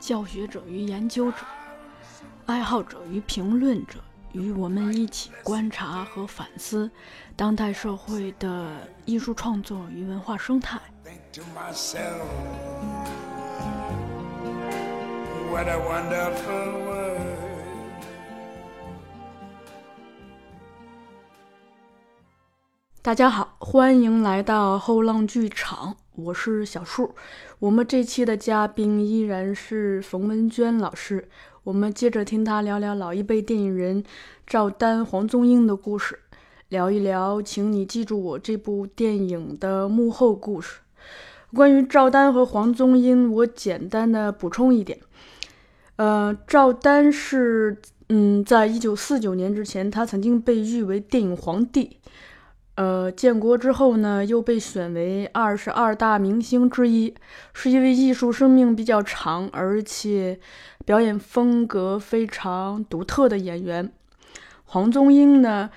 教学者与研究者、爱好者与评论者，与我们一起观察和反思当代社会的艺术创作与文化生态。Think to myself, what a wonderful world. 大家好，欢迎来到后浪剧场，我是小树。我们这期的嘉宾依然是冯文娟老师，我们接着听她聊聊老一辈电影人赵丹、黄宗英的故事，聊一聊，请你记住我这部电影的幕后故事。关于赵丹和黄宗英，我简单的补充一点，呃，赵丹是，嗯，在一九四九年之前，他曾经被誉为电影皇帝。呃，建国之后呢，又被选为二十二大明星之一，是一位艺术生命比较长，而且表演风格非常独特的演员。黄宗英呢，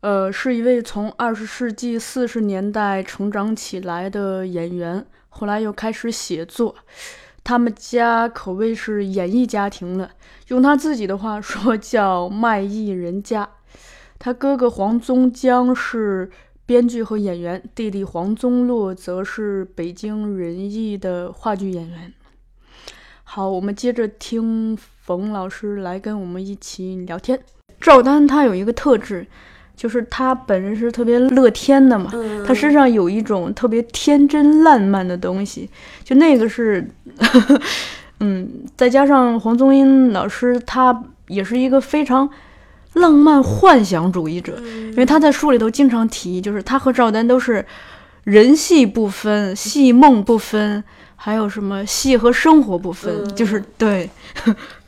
呃，是一位从二十世纪四十年代成长起来的演员，后来又开始写作。他们家可谓是演艺家庭了，用他自己的话说叫卖艺人家。他哥哥黄宗江是编剧和演员，弟弟黄宗洛则是北京人艺的话剧演员。好，我们接着听冯老师来跟我们一起聊天。赵丹他有一个特质，就是他本人是特别乐天的嘛，嗯他身上有一种特别天真烂漫的东西，就那个是，嗯，再加上黄宗英老师，他也是一个非常浪漫幻想主义者，因为他在书里头经常提，就是他和赵丹都是人戏不分，戏梦不分，还有什么戏和生活不分，嗯。就是对，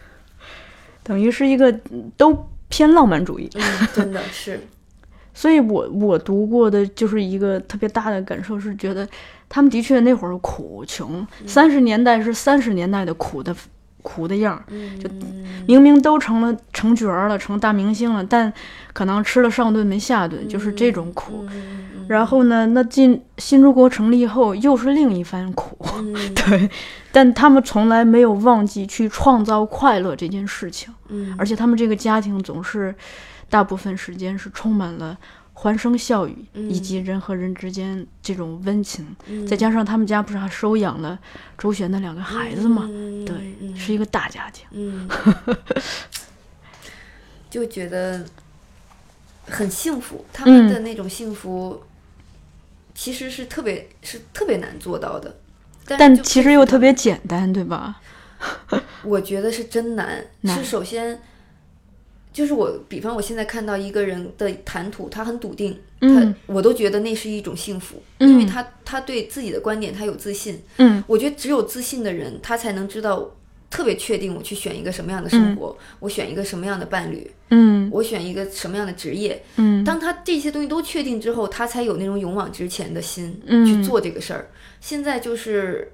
等于是一个都偏浪漫主义。嗯，真的是，所以我我读过的就是一个特别大的感受是觉得他们的确那会儿苦穷，三十年代是三十年代的苦的苦的样儿，就明明都成了成角儿了，成大明星了，但可能吃了上顿没下顿，就是这种苦。嗯然后呢，那进新中国成立后又是另一番苦，嗯 对，但他们从来没有忘记去创造快乐这件事情。嗯而且他们这个家庭总是大部分时间是充满了欢声笑语，以及人和人之间这种温情。嗯再加上他们家不是还收养了周璇的两个孩子嘛，嗯对，嗯是一个大家庭。嗯，就觉得很幸福，他们的那种幸福其实是特别是特别难做到的，但但其实又特别简单，对吧？我觉得是真难，难是首先。就是我，比方我现在看到一个人的谈吐，他很笃定，嗯他我都觉得那是一种幸福，因为嗯他他对自己的观点他有自信，嗯我觉得只有自信的人，他才能知道特别确定我去选一个什么样的生活，我选一个什么样的伴侣，嗯我选一个什么样的职业。嗯当他这些东西都确定之后，他才有那种勇往直前的心嗯去做这个事儿。现在就是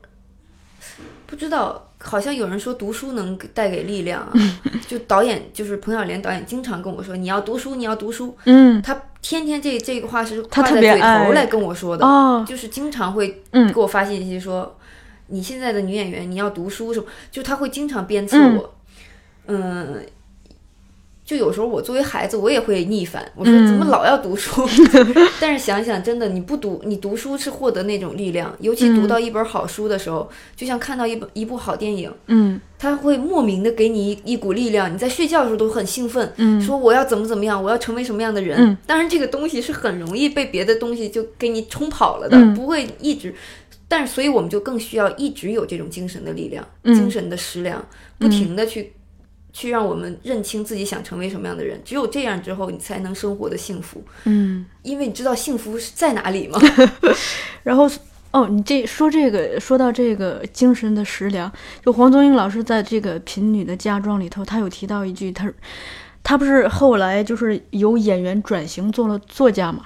不知道，好像有人说读书能带给力量啊，就导演就是彭小莲导演经常跟我说，你要读书，你要读书。嗯他天天这这个话是他挂在嘴头来跟我说的。哦，就是经常会嗯给我发信息说，你现在的女演员你要读书什么，就他会经常鞭策我，嗯。就有时候我作为孩子，我也会逆反。我说嗯怎么老要读书？但是想想，真的，你不读，你读书是获得那种力量。尤其读到一本好书的时候，就像看到一本一部好电影，嗯它会莫名的给你一一股力量。你在睡觉的时候都很兴奋，嗯说我要怎么怎么样，我要成为什么样的人。嗯当然，这个东西是很容易被别的东西就给你冲跑了的，嗯不会一直。但是，所以我们就更需要一直有这种精神的力量，嗯精神的食粮，不停的去、去让我们认清自己想成为什么样的人。只有这样之后，你才能生活的幸福。嗯。因为你知道幸福是在哪里吗？然后，哦，你这说这个，说到这个精神的食粮，就黄宗英老师在这个《贫女的嫁妆》里头，他有提到一句，他他不是后来就是由演员转型做了作家嘛？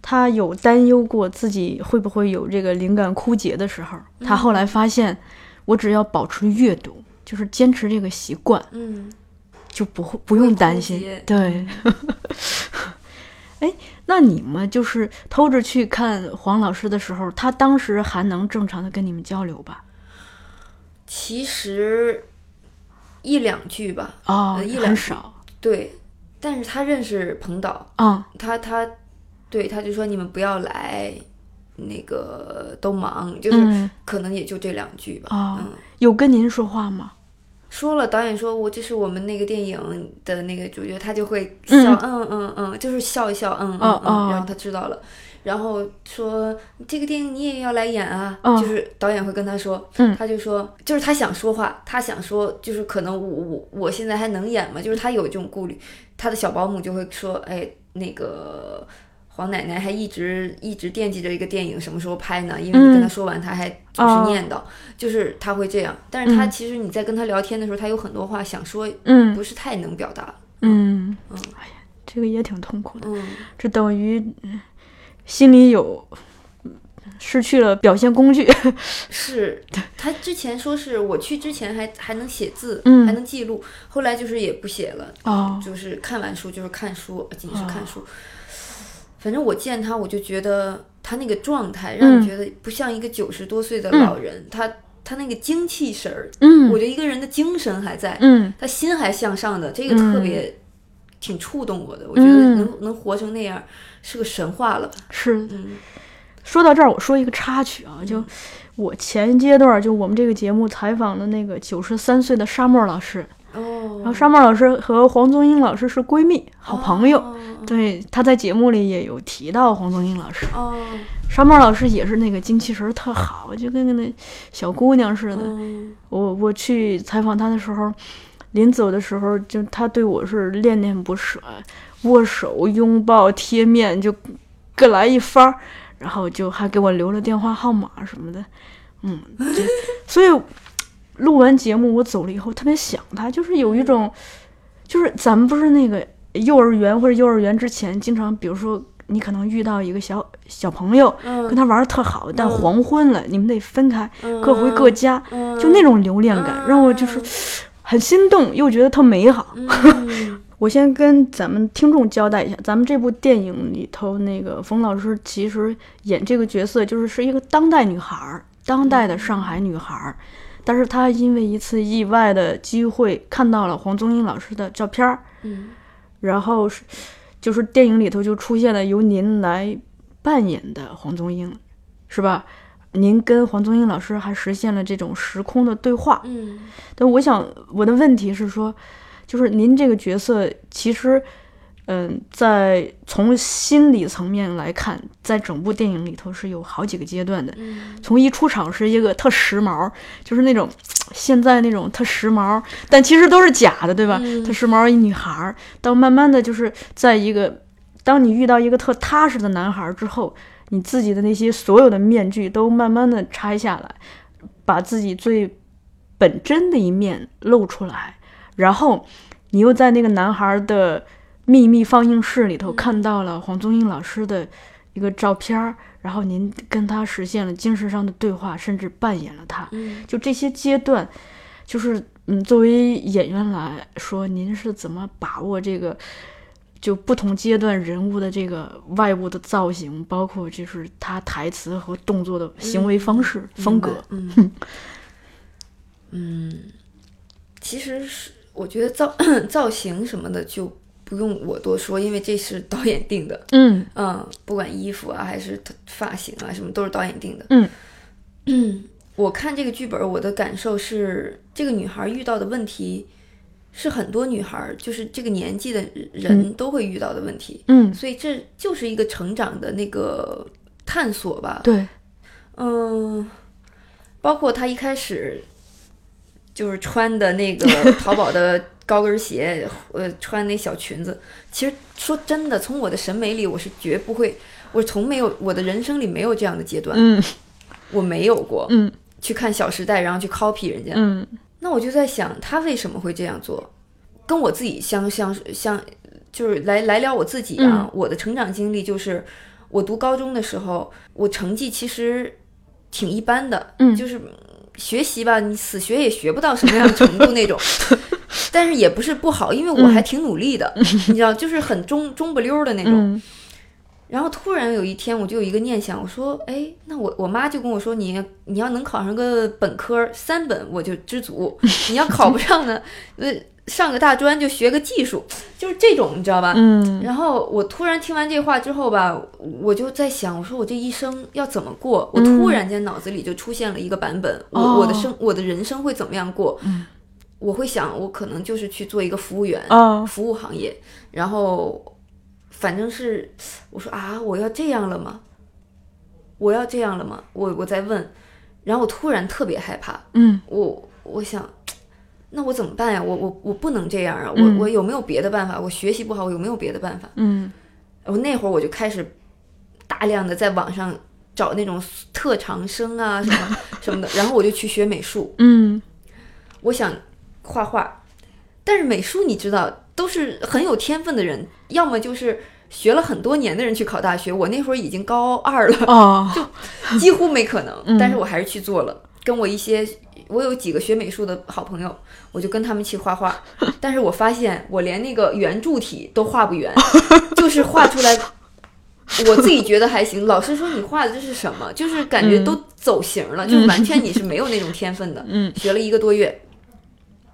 他有担忧过自己会不会有这个灵感枯竭的时候，他后来发现，我只要保持阅读，就是坚持这个习惯，嗯，就不会不用担心。对，哎，那你们就是偷着去看黄老师的时候，他当时还能正常的跟你们交流吧？其实一两句吧，哦呃一，两少对。但是他认识彭导，啊，他他对他就说你们不要来，那个都忙，就是嗯可能也就这两句吧。啊嗯，有跟您说话吗？说了，导演说我这是我们那个电影的那个主角，他就会嗯笑，嗯嗯嗯，就是笑一笑，嗯嗯嗯，然后他知道了。然后说这个电影你也要来演啊，哦就是导演会跟他说，嗯他就说，就是他想说话，他想说，就是可能我我我现在还能演吗？就是他有这种顾虑，他的小保姆就会说，哎，那个黄奶奶还一直一直惦记着一个电影什么时候拍呢？因为你跟她说完，她还就哦是念叨，就是她会这样。但是他嗯其实你在跟她聊天的时候，她有很多话想说，嗯不是太能表达。嗯嗯哎呀，这个也挺痛苦的，嗯，这等于嗯心里有嗯失去了表现工具。是她之前说是我去之前还还能写字，嗯还能记录，后来就是也不写了，哦，就是看完书就是看书，仅是看书。反正我见他，我就觉得他那个状态让嗯你觉得不像一个九十多岁的老人，他他那个精气神儿，嗯我觉得一个人的精神还在，嗯他心还向上的，这个嗯特别挺触动我的。我觉得嗯能能活成那样是个神话了吧？是嗯说到这儿，我说一个插曲啊，就我前阶段就我们这个节目采访的那个九十三岁的沙漠老师，哦，然后沙漠老师和黄宗英老师是闺蜜、好朋友。哦对，她在节目里也有提到黄宗英老师。哦，沙漠老师也是那个精气神儿特好，就跟个那小姑娘似的。嗯我我去采访她的时候，临走的时候，就她对我是恋恋不舍，握手、拥抱、贴面，就各来一番儿，然后就还给我留了电话号码什么的，嗯，就 所以录完节目我走了以后特别想他，就是有一种，就是咱们不是那个幼儿园或者幼儿园之前经常，比如说你可能遇到一个小小朋友，嗯，跟他玩的特好，但嗯黄昏了，你们得分开，嗯各回各家。嗯就那种留恋感，让我就是很心动，又觉得特美好。嗯 我先跟咱们听众交代一下，咱们这部电影里头，那个冯老师其实演这个角色就是是一个当代女孩儿，当代的上海女孩儿。但是他因为一次意外的机会看到了黄宗英老师的照片儿，嗯然后是就是电影里头就出现了由您来扮演的黄宗英，是吧？您跟黄宗英老师还实现了这种时空的对话。嗯但我想我的问题是说，就是您这个角色其实，嗯，在从心理层面来看，在整部电影里头是有好几个阶段的。嗯从一出场是一个特时髦，就是那种 现在那种特时髦，但其实都是假的，对吧？嗯特时髦一女孩儿，到慢慢的就是在一个，当你遇到一个特踏实的男孩儿之后，你自己的那些所有的面具都慢慢的拆下来，把自己最本真的一面露出来，然后你又在那个男孩儿的秘密放映室里头看到了黄宗英老师的一个照片儿，然后您跟他实现了精神上的对话，甚至扮演了他。嗯就这些阶段，就是嗯，作为演员来说，您是怎么把握这个？就不同阶段人物的这个外部的造型，包括就是他台词和动作的行为方式、风格。嗯嗯，其实是我觉得造 造型什么的就不用我多说，因为这是 导演定的。嗯嗯，不管衣服啊还是发型啊，什么都是导演定的。嗯嗯，我看这个剧本，我的感受是，这个女孩遇到的问题是很多女孩就是这个年纪的人都会遇到的问题，嗯，所以这就是一个成长的那个探索吧。对，嗯，包括她一开始就是穿的那个 淘宝的高跟鞋，呃，穿那小裙子。其实说真的，从我的审美里，我是绝不会，我从没有我的人生里没有这样的阶段。嗯我没有过。嗯去看《小时代》，然后去 copy 人家。嗯那我就在想，他为什么会这样做？跟我自己相相相，就是来来聊我自己啊。我的成长经历就是，我读高中的时候，我成绩其实挺一般的，嗯就是学习吧，你死学也学不到什么样的程度那种。但是也不是不好，因为我还挺努力的，你知道，就是很中中不溜儿的那种。嗯然后突然有一天，我就有一个念想，我说，哎，那我我妈就跟我说，你你要能考上个本科三本，我就知足；你要考不上呢，呃，上个大专就学个技术，就是这种，你知道吧？嗯然后我突然听完这话之后吧，我就在想，我说我这一生要怎么过？我突然间脑子里就出现了一个版本，我我的生我的人生会怎么样过？我会想，我可能就是去做一个服务员，啊服务行业，然后反正是我说啊，我要这样了吗？我要这样了吗？我我在问，然后我突然特别害怕，嗯我我想，那我怎么办呀？我我我不能这样啊！嗯我我有没有别的办法？我学习不好，我有没有别的办法？嗯我那会儿我就开始大量的在网上找那种特长生啊什么什么的，然后我就去学美术，嗯我想画画，但是美术你知道都是很有天分的人，要么就是学了很多年的人去考大学。我那会儿已经高二了，哦 几乎没可能，嗯但是我还是去做了。跟我一些，我有几个学美术的好朋友，我就跟他们去画画。但是我发现我连那个圆柱体都画不圆，就是画出来，我自己觉得还行。老师说你画的这是什么？就是感觉都走形了，就是完全你是没有那种天分的。嗯学了一个多月，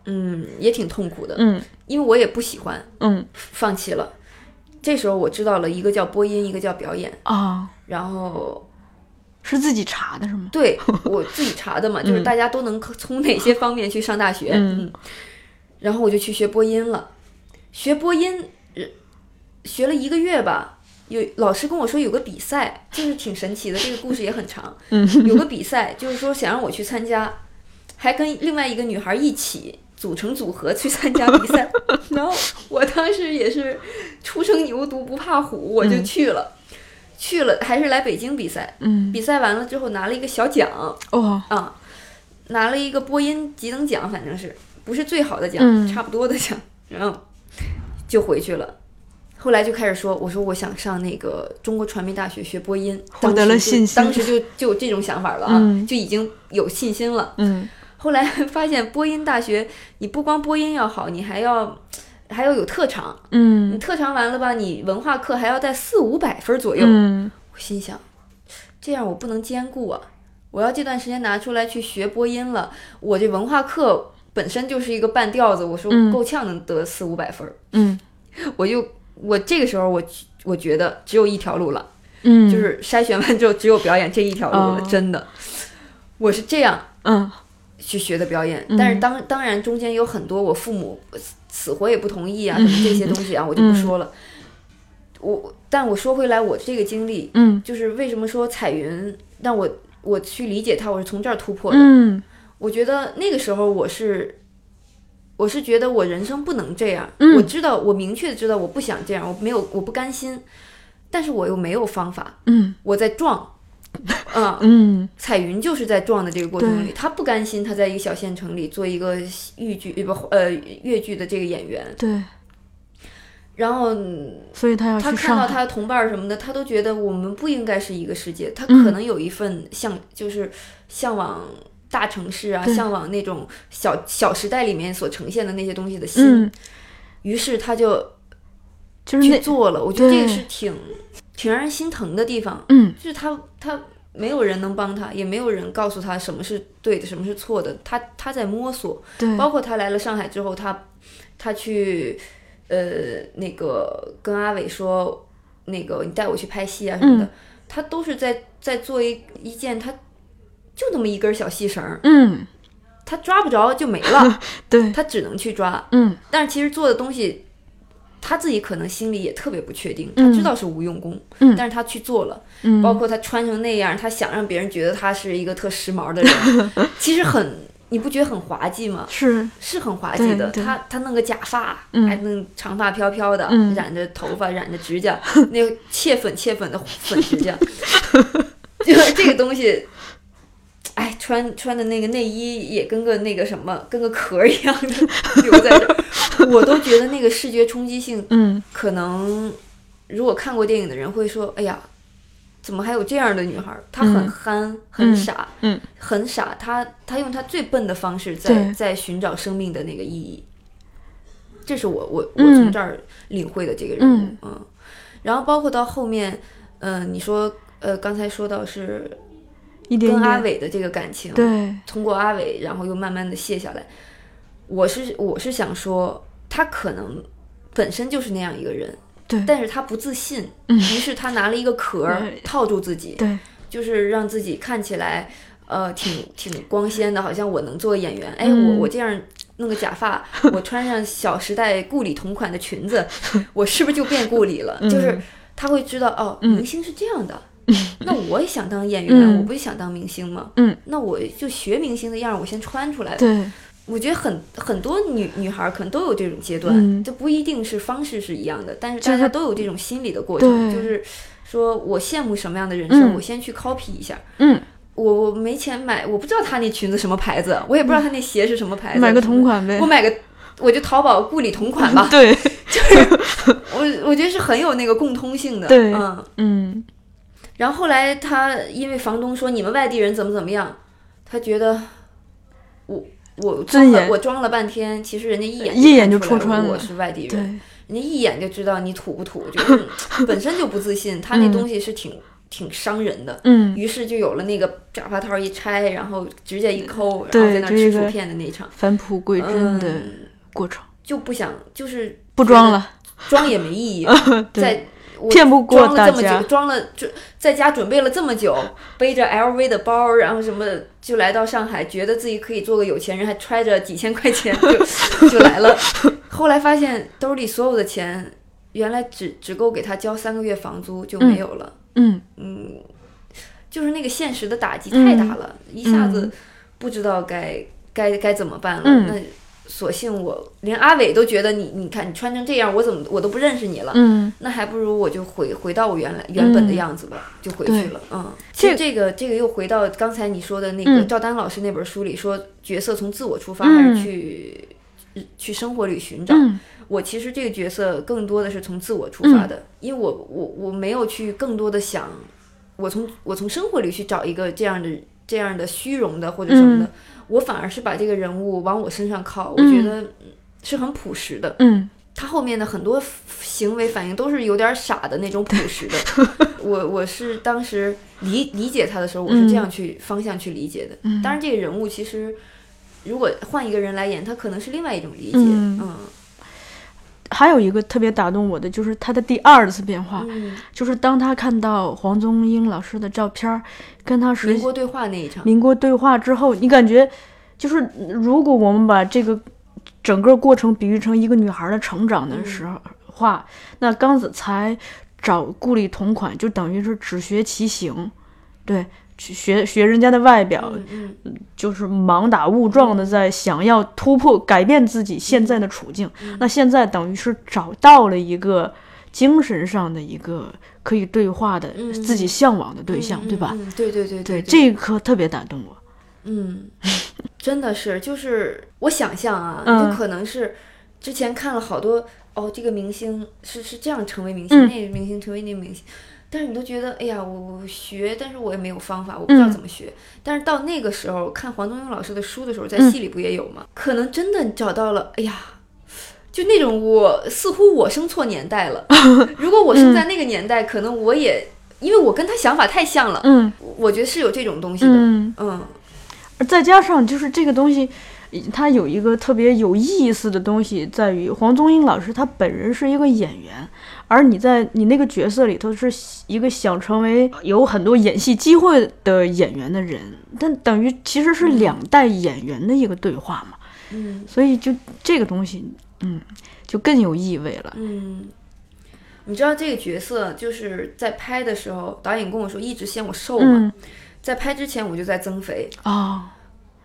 嗯，也挺痛苦的，嗯因为我也不喜欢，嗯放弃了。这时候我知道了一个叫播音，一个叫表演，啊，然后是自己查的是吗？对我自己查的嘛，就是大家都能从哪些 方面去上大学，嗯嗯，然后我就去学播音了，学播音，呃学了一个月吧。有老师跟我说有个比赛，就是挺神奇的，这个故事也很长。嗯有个 比赛，就是说想让我去参加，还跟另外一个女孩一起组成组合去参加比赛。然后我当时也是初生牛犊不怕虎，我就去了，去了还是来北京比赛。嗯比赛完了之后拿了一个小奖哦啊，拿了一个播音级等奖，反正是不是最好的奖，嗯差不多的奖，然后就回去了。后来就开始说，我说我想上那个中国传媒大学学播音，获得了信心当时就就有这种想法了啊，嗯就已经有信心了。嗯后来 发现播音大学，你不光播音要好，你还要还要有特长，嗯。你嗯特长完了吧，你文化课还要在四五百分左右。嗯。我心想，这样我不能兼顾啊！我要这段时间拿出来去学播音了，我这文化课本身就是一个半吊子，我说嗯。够呛能得四五百分儿，嗯。我就我这个时候我我觉得只有一条路了，嗯，就是筛选完之后只有表演这一条路了，哦。真的，我是这样嗯去学的表演，嗯但是当当然中间有很多我父母死死活也不同意啊，什么这些东西啊，我就不说了。我但我说回来，我这个经历，嗯就是为什么说彩云让我我去理解它，我是从这儿突破的。嗯我觉得那个时候我是，我是觉得我人生不能这样。嗯我知道，我明确的知道我不想这样，我没有，我不甘心，但是我又没有方法，嗯我在撞。啊、嗯彩云就是在撞的这个过程里，对她不甘心，他在一个小县城里做一个豫剧呃不呃越剧的这个演员，对，然后嗯所以他要他。看到他的同伴儿什么的，他都觉得我们不应该是一个世界。他嗯可能有一份向，就是向往大城市啊，向往那种小小时代里面所呈现的那些东西的心。嗯，于是他就去就是去做了。我觉得这个是挺挺让人心疼的地方，嗯。就是他他没有人能帮他，也没有人告诉他什么是对的，什么是错的。他他在摸索。对。包括他来了上海之后，他他去呃那个跟阿伟说，那个你带我去拍戏啊什么的，嗯他都是在在做一一件他就那么一根小细绳儿，嗯。他抓不着就没了，对。他只能去抓。嗯。但是其实做的东西。他自己可能心里也特别不确定，嗯。他知道是无用功，嗯。但是他去做了，嗯，包括他穿成那样，他想让别人觉得他是一个特时髦的人，其实很，你不觉得很滑稽吗？是。是很滑稽的，他他弄个假发，嗯。还弄长发飘飘的，嗯。染着头发，染着指甲，那个切粉切粉的粉指甲，就是这个东西，穿穿的那个内衣也跟个那个什么，跟个壳儿一样的留在这儿，我都觉得那个视觉冲击性嗯。可能，如果看过电影的人会说：“哎呀，怎么还有这样的女孩儿？她很嗯。憨，很傻，嗯。很傻。她她用她最笨的方式在在寻找生命的那个意义。”这是我我我嗯。从这儿领会的这个人。物，嗯。嗯。然后包括到后面，嗯、你说呃，刚才说到是一点跟阿，伟的这个感情，对，通过阿伟，然后又慢慢的卸下来。我是我是想说，他可能本身就是那样一个人，对但是他不自信，嗯于是他拿了一个壳儿套住自己，对，就是让自己看起来呃挺挺光鲜的，好像我能做演员。哎，嗯我我这样弄个假发，我穿上小时代顾里同款的裙子，我是不是就变顾里了？就是他会知道哦，嗯明星是这样的。那我也想当演员，嗯我不是想当明星吗？嗯，那我就学明星的样儿，我先穿出来。对，我觉得很很多女女孩儿可能都有这种阶段，嗯这不一定是方式是一样的，但是大家都有这种心理的过程，就是说我羡慕什么样的人生，嗯我先去 copy 一下。嗯，我我没钱买，我不知道她那裙子什么牌子，我也不知道她那鞋是什么牌子，买个同款呗我。买个。我就淘宝顾里同款吧，对，就是我我觉得是很有那个共通性的，对嗯。嗯然后后来他因为房东说你们外地人怎么怎么样，他觉得我我装了我装了半天，其实人家一眼一眼就戳穿了我是外地人，，人家一眼就知道你土不土，就是本身就不自信，他那嗯东西是挺挺伤人的。嗯，于是就有了那个假发套一拆，然后指甲一抠，然后在那吃薯片的那一场，返璞归真的嗯，过程，就不想就是不装了，装也没意义，对在我骗不过大家久，装了就在家准备了这么久，背着 LV 的包，然后什么就来到上海，觉得自己可以做个有钱人，还揣着几千块钱就 就来了。后来发现兜里所有的钱，原来只只够给他交三个月房租就没有了。嗯嗯，就是那个现实的打击太大了，一下子嗯不知道该该该怎么办了。嗯那索性我连阿伟都觉得你，你看你穿成这样，我怎么我都不认识你了。嗯。那还不如我就回回到我原来原本的样子吧，就回去了。嗯，其实这个这个又回到刚才你说的那个嗯。赵丹老师那本书里说，角色从自我出发嗯还是去、去生活里寻找。嗯。我其实这个角色更多的是从自我出发的，因为我我我没有去更多的想，我从我从生活里去找一个这样的这样的虚荣的或者什么的，我反而是把这个人物往我身上靠，我觉得嗯是很朴实的。嗯他后面的很多行为反应都是有点傻的那种朴实的。我我是当时理理解他的时候，我是这样去、方向去理解的。嗯当然，这个人物其实如果换一个人来演，他可能是另外一种理解。嗯嗯还有一个特别打动我的，就是他的第二次变化，嗯，就是当他看到黄宗英老师的照片儿，跟他实民国对话那一场，民国对话之后，你感觉就是如果我们把这个整个过程比喻成一个女孩的成长的时候话，那刚子才找顾里同款，就等于是只学其形，对，去学学人家的外表，嗯嗯就是盲打误撞的在想要突破改变自己现在的处境。那现在等于是找到了一个精神上的一个可以对话的、嗯自己向往的对象，嗯对吧？嗯，对对对对，对，这一刻特别打动我。嗯，真的是，就是我想象啊，嗯就可能是之前看了好多哦，这个明星是是这样成为明星，嗯那个明星成为那个明星，但是你都觉得，哎呀，我我学，但是我也没有方法，我不知道嗯怎么学。但是到那个时候看黄宗英老师的书的时候，在嗯戏里不也有吗？可能真的找到了，哎呀。就那种我似乎我生错年代了。如果我生在那个年代，可能我也因为我跟他想法太像了，嗯我觉得是有这种东西的。嗯，嗯而再加上就是这个东西，它有一个特别有意思的东西，在于黄宗英老师他本人是一个演员，而你在你那个角色里头是一个想成为有很多演戏机会的演员的人，但等于其实是两代演员的一个对话嘛，嗯。所以就这个东西，嗯，就更有意味了。嗯，你知道这个角色就是在拍的时候，导演跟我说一直嫌我瘦嘛，嗯。在拍之前我就在增肥。哦，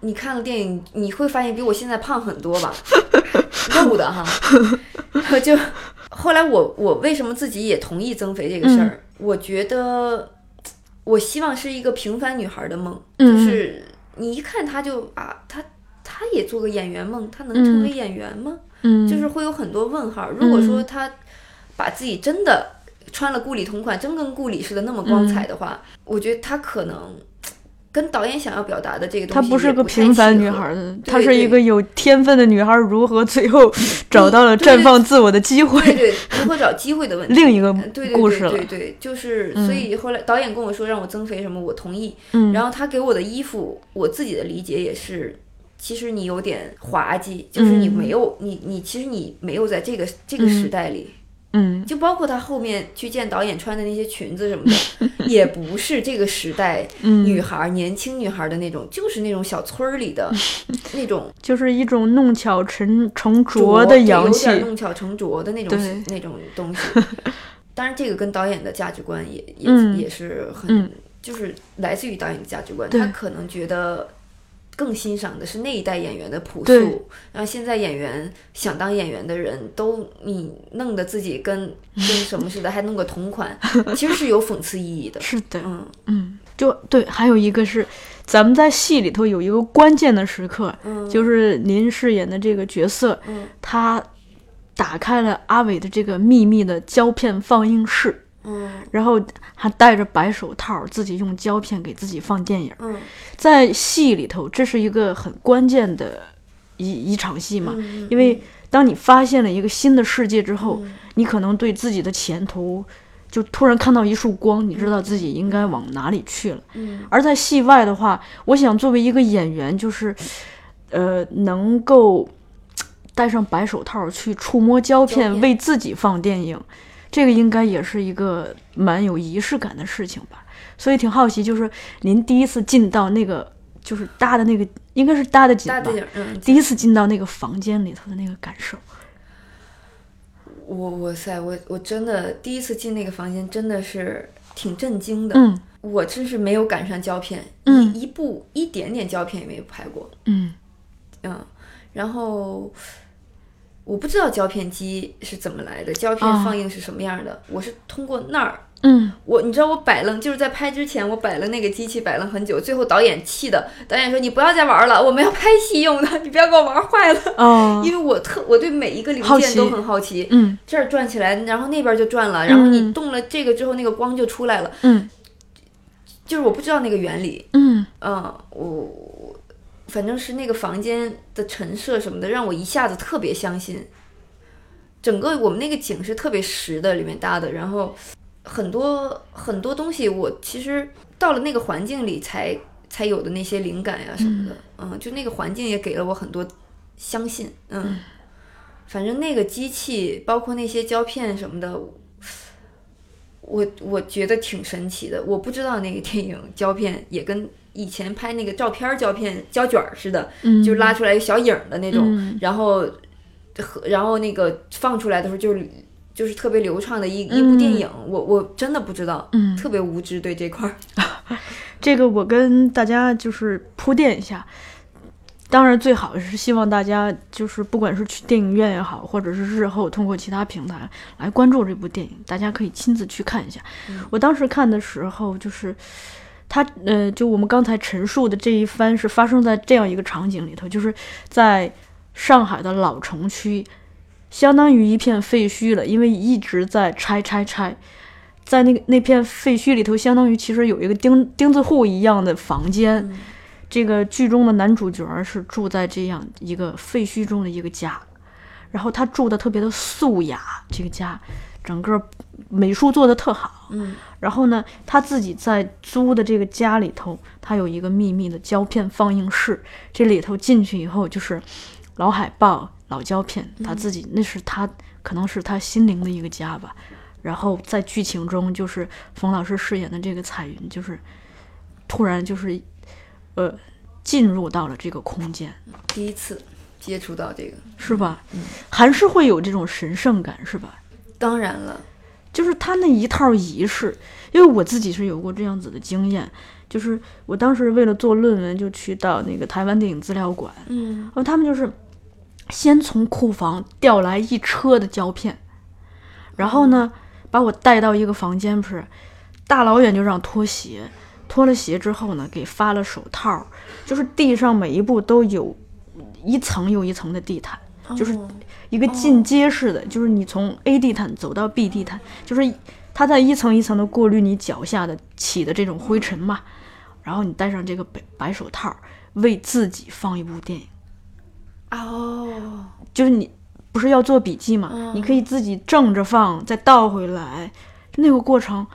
你看了电影，你会发现比我现在胖很多吧？肉的哈，就后来我我为什么自己也同意增肥这个事儿？我觉得我希望是一个平凡女孩的梦，嗯就是你一看她就啊，她她也做个演员梦，她能成为演员吗？嗯，就是会有很多问号。如果说她把自己真的穿了顾里同款，真跟顾里似的那么光彩的话，我觉得她可能跟导演想要表达的这个东西她不是个平凡女孩儿的，她是一个有天分的女孩儿，如何最后 找到了对对绽放自我的机对会？对，如何找机会的问题。另一个故事了对对对，就是所以后来导演跟我说让我增肥什么，我同意。嗯然后他给我的衣服，我自己的理解也是，其实你有点滑稽，就是你嗯没有、你你其实你没有在这个这个时代里，嗯就包括她后面去见导演穿的那些裙子什么的，也不是这个时代嗯，女孩儿、年轻女孩儿的那种，就是那种小村儿里的 那种就是一种弄巧成成拙拙的洋气有点。弄巧成拙的那种那种东西。当然，这个跟导演的价值观也也、嗯也是很，嗯就是来自于导演的价值观。他可能觉得更欣赏的是那一代演员的朴素，然后现在演员想当演员的人都你弄得自己跟跟什么似的，还弄个同款，其实是有讽刺意义的。是的，嗯嗯，就对，还有一个是，咱们在戏里头有一个关键的时刻，嗯，就是您饰演的这个角色，嗯他打开了阿伟的这个秘密的胶片放映室，嗯。然后还戴着白手套，自己用胶片给自己放电影。嗯。在戏里头，这是一个很关键的一一场戏嘛，嗯，因为当你发现了一个新的世界之后，嗯。你可能对自己的前途就突然看到一束光，你知道自己应该往哪里去了。嗯。而在戏外的话，我想作为一个演员，就是呃，能够戴上白手套去触摸胶胶，片。为自己放电影，这个应该也是一个蛮有仪式感的事情吧。所以挺好奇，就是您第一次进到那个就是搭的那个，应该是搭的景吧？嗯，第一次进到那个房间里头的那个感受，我哇塞，我我真的第一次进那个房间，真的是挺震惊的。嗯。我真是没有赶上胶片，嗯。一一部一点点胶片也没有拍过，嗯。嗯，然后我不知道胶片机是怎么来的，胶片啊放映是什么样的，我是通过那儿。嗯我你知道我摆弄就是在拍之前我摆了那个机器摆了很久，最后导演气的，导演说你不要再玩了，我们要拍戏用的，你不要给我玩坏了。哦 因为我特我对每一个零件都很好奇，嗯这儿转起来，然后那边就转了，然后你嗯动了这个之后，那个光就出来了。嗯就是我不知道那个原理，嗯嗯，我我反正是那个房间的陈设什么的，让我一下子特别相信。整个我们那个景是特别实的，里面搭的，然后很多很多东西，我其实到了那个环境里才才有的那些灵感呀什么的，嗯就那个环境也给了我很多相信，嗯，反正那个机器，包括那些胶片什么的，我我觉得挺神奇的。我不知道那个电影胶片也跟以前拍那个照片胶片胶卷似的，嗯，就拉出来一个小影儿的那种，嗯然后和然后那个放出来的时候就是就是特别流畅的一一部电影。我我真的不知道，嗯特别无知对这块儿。这个我跟大家就是铺垫一下，当然最好是希望大家就是不管是去电影院也好，或者是日后通过其他平台来关注这部电影，大家可以亲自去看一下。我当时看的时候，就是它呃，就我们刚才陈述的这一番是发生在这样一个场景里头，就是在上海的老城区，相当于一片废墟了，因为一直在拆拆拆。在那个那片废墟里头，相当于其实有一个钉钉子户一样的房间。嗯这个剧中的男主角是住在这样一个废墟中的一个家，然后他住的特别的素雅，这个家整个美术做的特好。嗯然后呢，他自己在租的这个家里头，他有一个秘密的胶片放映室，这里头进去以后就是老海报、老胶片，他自己那是他可能是他心灵的一个家吧。然后在剧情中，就是冯老师饰演的这个彩云，就是突然就是呃进入到了这个空间，第一次接触到这个，是吧？还是会有这种神圣感，是吧？当然了，就是他那一套仪式，因为我自己是有过这样子的经验，就是我当时为了做论文，就去到那个台湾电影资料馆，嗯。然后他们就是先从库房调来一车的胶片，然后呢把我带到一个房间，不是大老远就让脱鞋，脱了鞋之后呢，给发了手套，就是地上每一步都有一层又一层的地毯，就是哦。一个进阶式的，就是你从 A 地毯走到 B 地毯，就是它在一层一层的过滤你脚下的起的这种灰尘嘛，然后你戴上这个白白手套，为自己放一部电影，哦，就是你不是要做笔记嘛，你可以自己正着放，再倒回来，那个过程。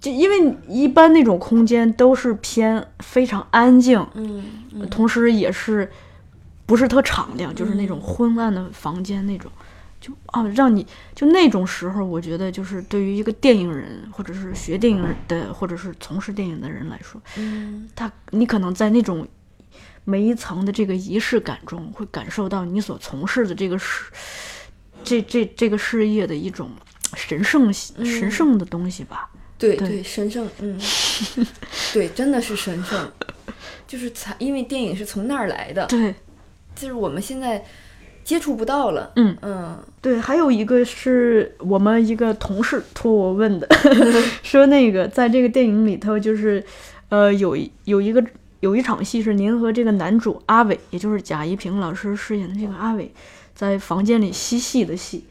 就因为一般那种空间都是偏非常安静，嗯嗯。同时也是不是特敞亮，就是那种昏暗的房间那种，就啊，让你就那种时候，我觉得就是对于一个电影人或者是学电影的或者是从事电影的人来说，嗯。他你可能在那种每一层的这个仪式感中，会感受到你所从事的这个事，这这这个事业的一种神圣神圣的东西吧。对对对，神圣，嗯，对，真的是神圣，就是才因为电影是从那儿来的，对就是我们现在接触不到了，嗯嗯对，还有一个是我们一个同事托我问的，说那个在这个电影里头，就是呃有一有一个有一场戏是您和这个男主阿伟，也就是贾一平老师饰演的这个阿伟，在房间里嬉戏的戏，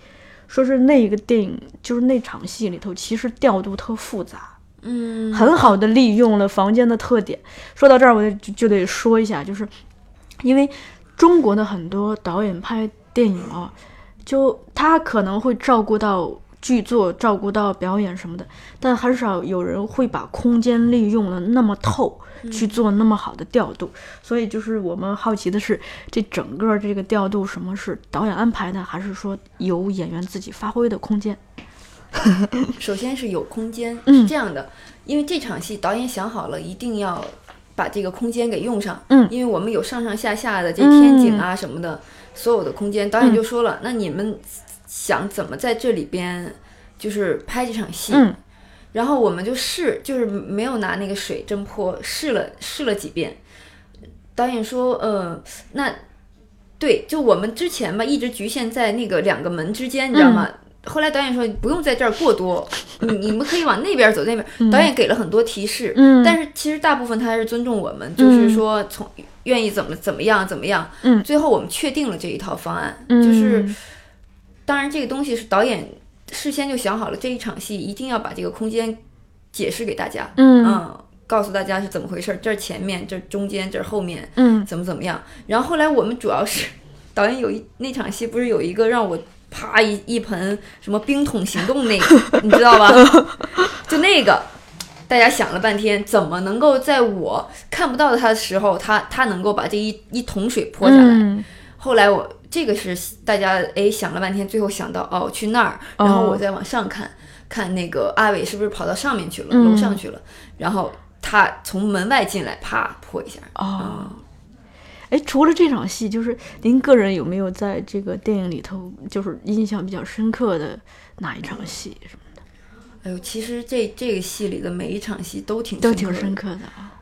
说是那个电影就是那场戏里头，其实调度特复杂。嗯，很好的利用了房间的特点。说到这儿，我就就得说一下，就是因为中国的很多导演拍电影啊，就他可能会照顾到剧作，照顾到表演什么的，但很少有人会把空间利用的那么透，去做那么好的调度。所以就是我们好奇的是，这整个这个调度，什么是导演安排的，还是说有演员自己发挥的空间？首先是有空间，嗯是这样的，因为这场戏导演想好了，一定要把这个空间给用上，嗯因为我们有上上下下的这天井啊什么的，所有的空间，导演就说了，那你们想怎么在这里边就是拍这场戏？嗯然后我们就试，就是没有拿那个水真泼，试了试了几遍。导演说，呃，那对，就我们之前吧，一直局限在那个两个门之间，你知道吗？后来导演说不用在这儿过多，你你们可以往那边走，那边。导演给了很多提示，嗯。但是其实大部分他还是尊重我们，就是说从愿意怎么怎么样怎么样。嗯。最后我们确定了这一套方案，嗯。就是当然这个东西是导演事先就想好了，这一场戏一定要把这个空间解释给大家，嗯。告诉大家是怎么回事儿，这儿前面，这儿中间，这儿后面，嗯。怎么怎么样。然后后来我们主要是 导演有一那场戏不是有一个让我啪一一盆什么冰桶行动那个，你知道吧？就那个。大家想了半天，怎么能够在我看不到他的时候，他他能够把这一一桶水泼下来？嗯后来我这个是大家哎想了半天，最后想到哦去那儿，然后我再往上看，看那个阿伟是不是跑到上面去了，嗯楼上去了，然后他从门外进来，啪泼一下。哦，哎，除了这场戏，就是您个人有没有在这个电影里头，就是印象比较深刻的哪一场戏什么的，哎呦，其实这这个戏里的每一场戏都挺都挺深刻的啊。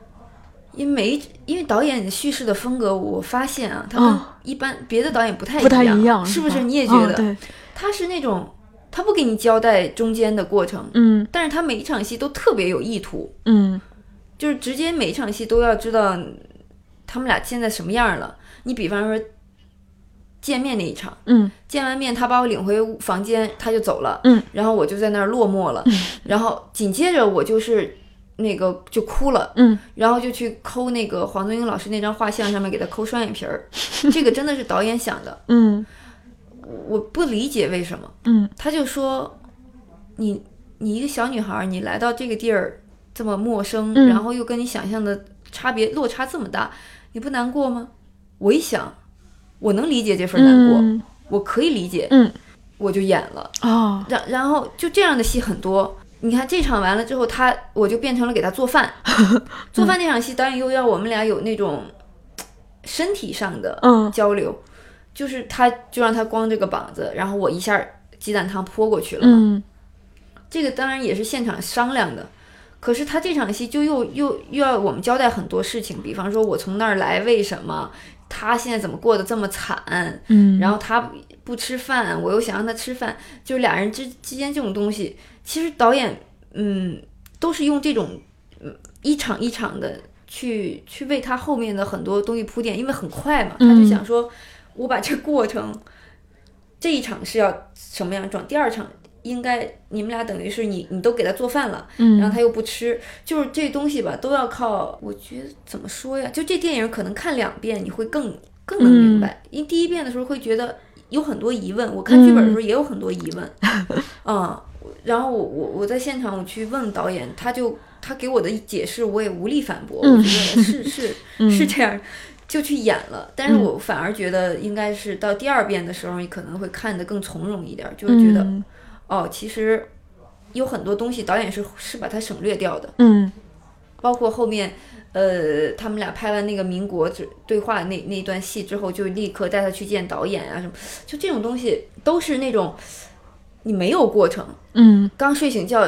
因为每一因为导演叙事的风格，我发现啊，他嗯跟一般别的导演不太不太一一样，是不是？你也觉得？嗯对，他是那种他不给你交代中间的过程，嗯但是他每一场戏都特别有意图。嗯就是直接每一场戏都要知道他们俩现在什么样了。你比方说见面那一场，嗯。见完面他把我领回房间，他就走了，嗯，然后我就在那儿落寞了，然后紧接着我就是那个就哭了，嗯，然后就去抠那个黄宗英老师那张画像上面给他抠双眼皮儿，这个真的是导演想的，嗯。我不理解为什么，嗯。他就说你你一个小女孩儿，你来到这个地儿这么陌生，嗯。然后又跟你想象的差别落差这么大，你不难过吗？我一想，我能理解这份难过，嗯我可以理解，嗯我就演了。哦然然后就这样的戏很多。你看这场完了之后，他我就变成了给他做饭，做饭那场戏，导演又要我们俩有那种身体上的嗯交流，就是他就让他光着个膀子，然后我一下鸡蛋汤泼过去了嘛。嗯这个当然也是现场商量的，可是他这场戏就又又又要我们交代很多事情，比方说我从那儿来为什么，他现在怎么过得这么惨，嗯，然后他不吃饭，我又想让他吃饭，就是俩人之之间这种东西，其实导演嗯都是用这种嗯一场一场的去去为他后面的很多东西铺垫，因为很快嘛，他就想说，我把这过程，这一场是要什么样状，第二场应该你们俩等于是你你都给他做饭了，嗯，然后他又不吃，就是这东西吧，都要靠，我觉得怎么说呀？就这电影可能看两遍你会更更能明白，因为第一遍的时候会觉得有很多疑问，我看剧本的时候也有很多疑问，嗯，然后我我我在现场我去问导演，他就他给我的解释我也无力反驳，我觉得是是 是这样。就去演了，但是我反而觉得应该是到第二遍的时候，你可能会看得更从容一点，就是觉得，哦，其实有很多东西导演是是把它省略掉的，嗯，包括后面，呃，他们俩拍完那个民国对话那那段戏之后，就立刻带他去见导演啊什么，就这种东西都是那种你没有过程，嗯，刚睡醒觉，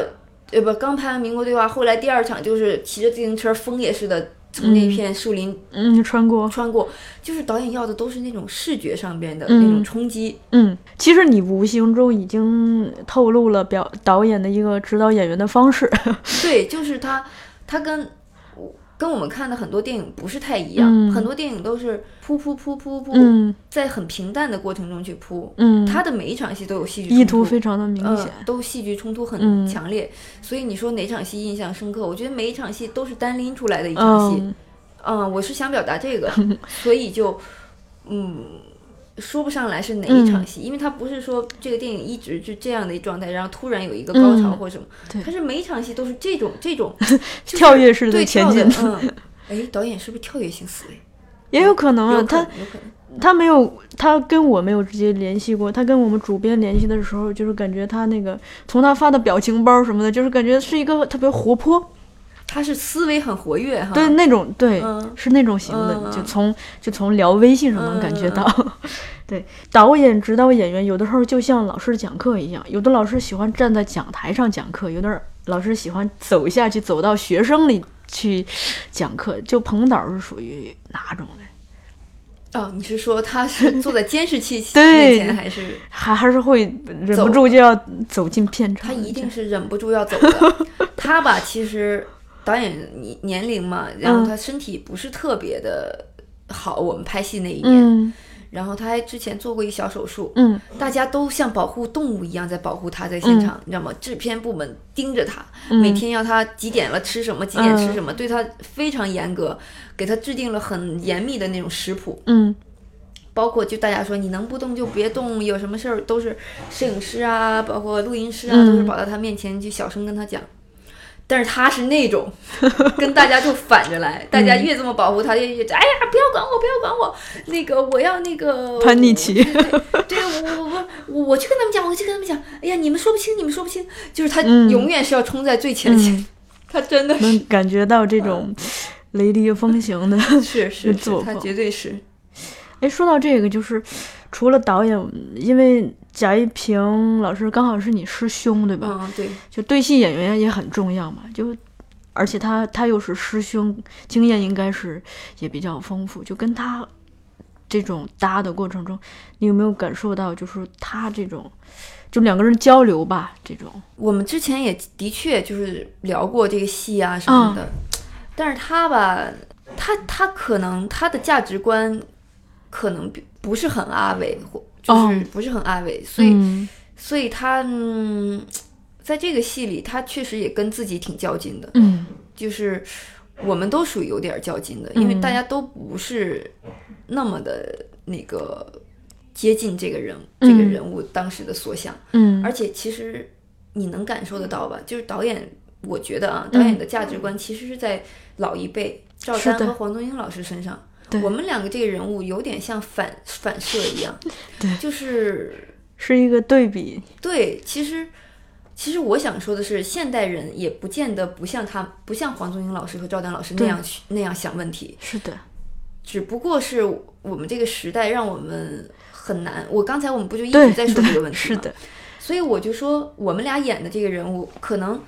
呃不，刚拍完民国对话，后来第二场就是骑着自行车疯也似的。从那片树林，嗯，穿过，穿过，就是导演要的都是那种视觉上边的那种冲击。嗯，其实你无形中已经透露了表导演的一个指导演员的方式。对，就是他，他跟跟我们看的很多电影不是太一样，很多电影都是铺铺铺铺铺，在很平淡的过程中去铺。嗯，他的每一场戏都有戏剧意图非常的明显，都戏剧冲突很强烈。所以你说哪场戏印象深刻？我觉得每一场戏都是单拎出来的一场戏。嗯，我是想表达这个，所以就嗯说不上来是哪一场戏，因为它不是说这个电影一直是这样的一状态，然后突然有一个高潮或什么，它是每一场戏都是这种这种 跳跃式的前进。嗯，哎，导演是不是跳跃性思维？也有可能啊，他他没有他跟我没有直接联系过，他跟我们主编联系的时候，就是感觉他那个从他发的表情包什么的，就是感觉是一个特别活泼。他是思维很活跃哈，对那种对，是那种型的，就从就从聊微信上能感觉到。对，导演指导演员有的时候就像老师讲课一样，有的老师喜欢站在讲台上讲课，有的老师喜欢走下去走到学生里去讲课。就彭导是属于哪种的？哦，你是说他是坐在监视器 面前，还是还还是会忍不住就要走进片场？他一定是忍不住要走的。他吧，其实。导演年年龄嘛，然后他身体不是特别的好。我们拍戏那一年，然后他还之前做过一小手术。嗯，大家都像保护动物一样在保护他，在现场，你知道吗？制片部门盯着他，每天要他几点了吃什么，几点吃什么，对他非常严格，给他制定了很严密的那种食谱。嗯，包括就大家说你能不动就别动，有什么事儿都是摄影师啊，包括录音师啊，都是跑到他面前去小声跟他讲。但是他是那种 跟大家就反着来，大家越这么保护他，越越哎呀，不要管我，不要管我，那个我要那个叛逆期，对，我我我我去跟他们讲，我去跟他们讲，哎呀，你们说不清，你们说不清，就是他永远是要冲在最前线，他真的能感觉到这种雷厉风行的，是是是，他绝对是。哎，说到这个，就是除了导演，因为。贾一平老师刚好是你师兄，对吧？就对戏演员也很重要嘛。就而且他他又是师兄，经验应该是也比较丰富。就跟他这种搭的过程中，你有没有感受到，就是他这种就两个人交流吧？这种我们之前也的确就是聊过这个戏啊什么的，但是他吧，他他可能他的价值观可能不是很阿伟或。就是不是很阿伟，所以，所以他嗯，在这个戏里，他确实也跟自己挺较劲的。嗯，就是我们都属于有点较劲的，因为大家都不是那么的那个接近这个人这个人物当时的所想。嗯，而且其实你能感受得到吧？就是导演，我觉得啊，导演的价值观其实是在老一辈赵丹和黄宗英老师身上。我们两个这个人物有点像反反射一样，对，就是是一个对比。对，其实其实我想说的是，现代人也不见得不像他，不像黄宗英老师和赵丹老师那样去那样想问题。是的，只不过是我们这个时代让我们很难。我刚才我们不就一直在说这个问题吗？是的，所以我就说，我们俩演的这个人物可能。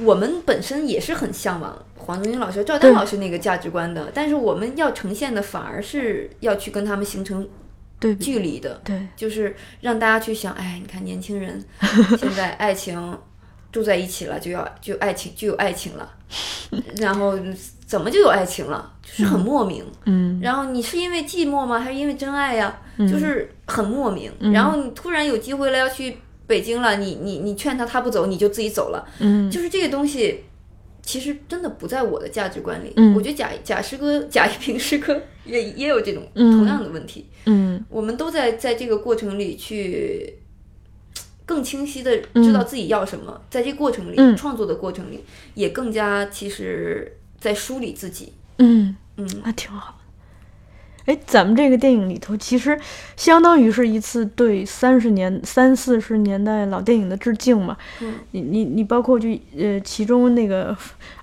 我们本身也是很向往黄宗英老师、赵丹老师那个价值观的，但是我们要呈现的反而是要去跟他们形成对距离的，对，就是让大家去想，哎，你看年轻人 现在爱情住在一起了就要就爱情就有爱情了，然后怎么就有爱情了？就是很莫名。嗯然后你是因为寂寞吗？还是因为真爱呀？嗯就是很莫名。嗯然后你突然有机会了，要去北京了，你你你劝他，他不走，你就自己走了。嗯就是这个东西，其实真的不在我的价值观里。嗯我觉得贾贾师哥、贾一平师哥也也有这种嗯同样的问题。嗯我们都在在这个过程里去更清晰的知道自己要什么，在这个过程里、嗯创作的过程里，也更加其实在梳理自己。嗯，嗯，那挺好的。哎，咱们这个电影里头，其实相当于是一次对三十年、三四十年代老电影的致敬嘛。嗯你你你包括就呃，其中那个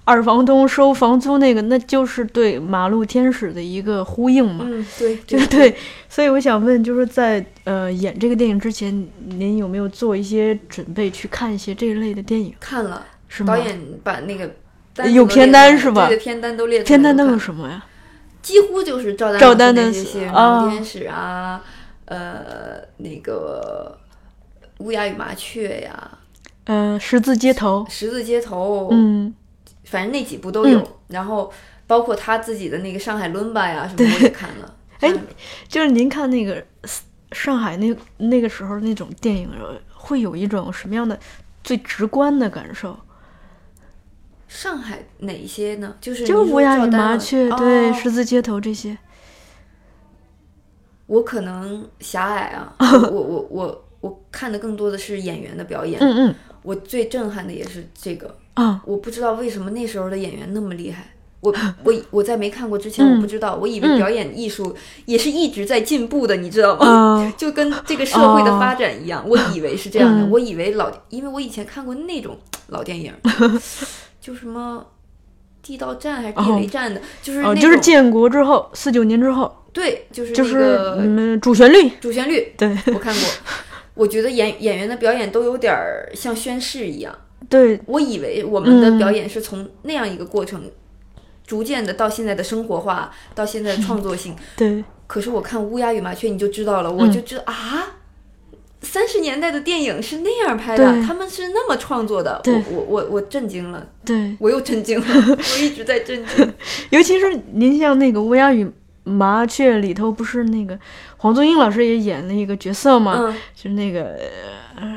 二房东收房租那个，那就是对《马路天使》的一个呼应嘛。嗯，对就对对，所以我想问，就是在呃演这个电影之前，您有没有做一些准备去看一些这一类的电影？看了是吗导？演把那个有片单是吧对的，片单都列出来片单都有什么呀？几乎就是赵丹赵丹的那些戏，啊马路天使啊，呃，那个乌鸦与麻雀呀，嗯，十字街头。十字街头，嗯反正那几部都有。然后包括他自己的那个上海伦巴呀什么，我也看了。哎就是您看那个上海那那个时候那种电影，呃会有一种什么样的最直观的感受？上海哪一些呢？就是就您说乌鸦与麻雀，对，哦十字街头这些。我可能狭隘啊，我我我我我看的更多的是演员的表演。嗯嗯我最震撼的也是这个，啊，我不知道为什么那时候的演员那么厉害。我 我我在没看过之前嗯我不知道，我以为嗯表演艺术也是一直在进步的，你知道吗？啊 就跟这个社会的发展一样，我以为是这样的。嗯我以为老，因为我以前看过那种老电影，就什么地道战还是地雷战的，就是哦，那是建国之后，四九年之后，对，就是就是那个嗯主旋律，主旋律，对我看过。我觉得演演员的表演都有点儿像宣誓一样。对，我以为我们的嗯表演是从那样一个过程，逐渐的到现在的生活化，到现在的创作性。对，可是我看《乌鸦与麻雀》，你就知道了，我嗯就知道、啊，三十年代的电影是那样拍的，他们是那么创作的，我我我我震惊了，对，我又震惊了，我一直在震惊。尤其是您像那个《乌鸦与麻雀》里头，不是那个黄宗英老师也演了一个角色吗？嗯，就是那个呃，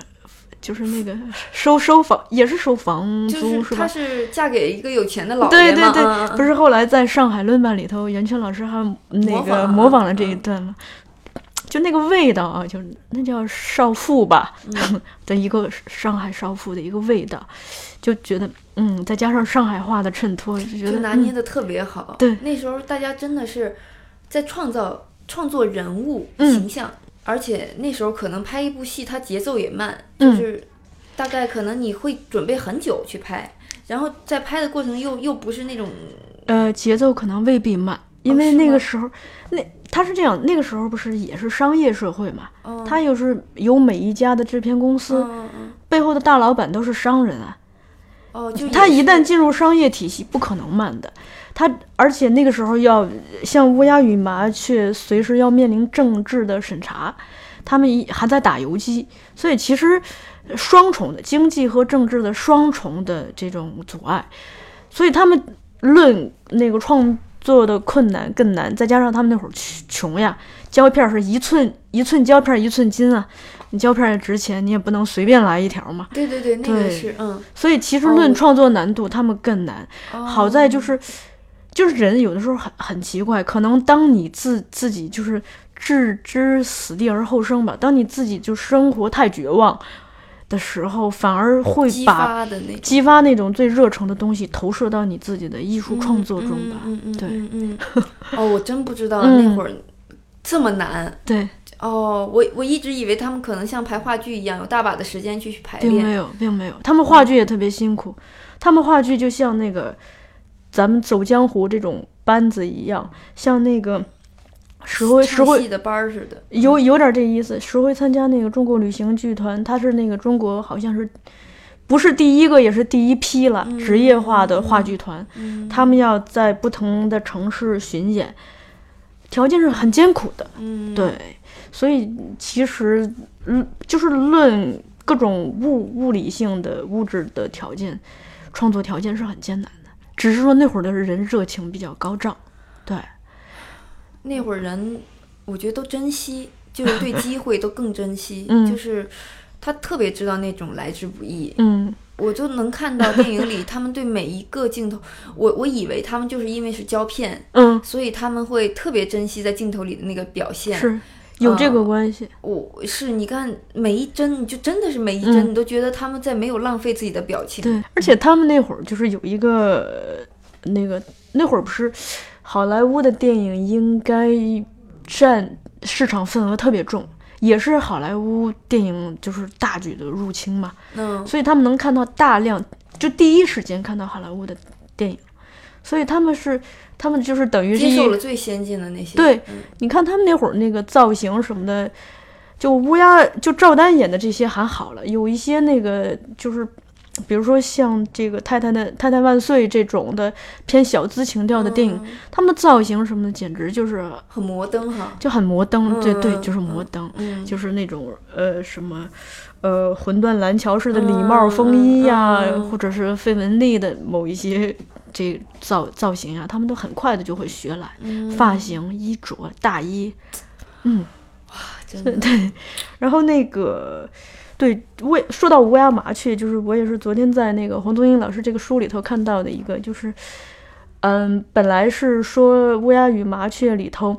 就是那个收收房，也是收房租、就是她？是嫁给一个有钱的老对对爷嘛，对，嗯嗯不是后来在上海论坛里头，袁泉老师还那个模仿了这一嗯。段嘛，就那个味道啊，就是那叫少妇吧、嗯。的一个上海少妇的一个味道，就觉得嗯，再加上上海话的衬托，就觉得就拿捏的特别好。对。那时候大家真的是在创造创作人物嗯形象，而且那时候可能拍一部戏，它节奏也慢，嗯。就是大概可能你会准备很久去拍，然后在拍的过程又又不是那种呃，节奏可能未必慢，因为那个时候，那他是这样，那个时候不是也是商业社会嘛，嗯。他又是有每一家的制片公司，背后的大老板都是商人啊，哦，就他一旦进入商业体系，不可能慢的。他而且那个时候要像乌鸦与麻雀，随时要面临政治的审查，他们一还在打游击，所以其实双重的经济和政治的双重的这种阻碍，所以他们论那个创作的困难更难，再加上他们那会儿穷穷呀，胶片是一寸一寸胶片一寸金啊，你胶片也值钱，你也不能随便来一条嘛。对对对，那个是嗯，所以其实哦论创作难度，他们更难。哦好在就是，就是人有的时候很很奇怪，可能当你自自己就是置之死地而后生吧，当你自己就生活太绝望的时候，反而会激把发的那种激发那种最热诚的东西投射到你自己的艺术创作中吧。嗯嗯嗯对嗯嗯嗯哦，我真不知道嗯那会儿这么难。对，哦，我我一直以为他们可能像排话剧一样，有大把的时间去去排练。并没有，并没有。他们话剧也特别辛苦，他们话剧就像那个咱们走江湖这种班子一样，像那个石灰石灰的班儿似的。有有点这意思。石灰参加那个中国旅行剧团，他是那个中国好像是不是第一个，也是第一批了、嗯职业化的话剧团。嗯他们要在不同的城市巡演，条件是很艰苦的。嗯，对，所以其实嗯，就是论各种物物理性的物质的条件，创作条件是很艰难的。只是说那会儿的人热情比较高涨，对，那会儿人，我觉得都珍惜，就是对 机会都更珍惜，嗯就是他特别知道那种来之不易。嗯我就能看到电影里他们对每一个镜头，我我以为他们就是因为是胶片，嗯，所以他们会特别珍惜在镜头里的那个表现。是有这个关系。我是你看每一帧，你就真的是每一帧，嗯你都觉得他们在没有浪费自己的表情。对，而且他们那会儿就是有一个呃那个那会儿不是好莱坞的电影应该占市场份额特别重，也是好莱坞电影就是大举的入侵嘛，嗯，所以他们能看到大量，就第一时间看到好莱坞的电影，所以他们是他们就是等于接受了最先进的那些。对嗯。你看他们那会儿那个造型什么的，就乌鸦就赵丹演的这些还好了，有一些那个就是，比如说像这个《太太的太太万岁》这种的偏小资情调的电影，嗯他们的造型什么的简直就是很摩登哈。就很摩登，对对，嗯就是摩登，嗯，就是那种呃什么。呃，魂断蓝桥式的礼帽、风衣呀、或者是费雯丽的某一些这造造型啊，他们都很快的就会学来。嗯发型、衣着、大衣，嗯，哇真的 对。然后那个，对，我也说到乌鸦麻雀，就是我也是昨天在那个黄宗英老师这个书里头看到的一个，就是，嗯，本来是说《乌鸦与麻雀》里头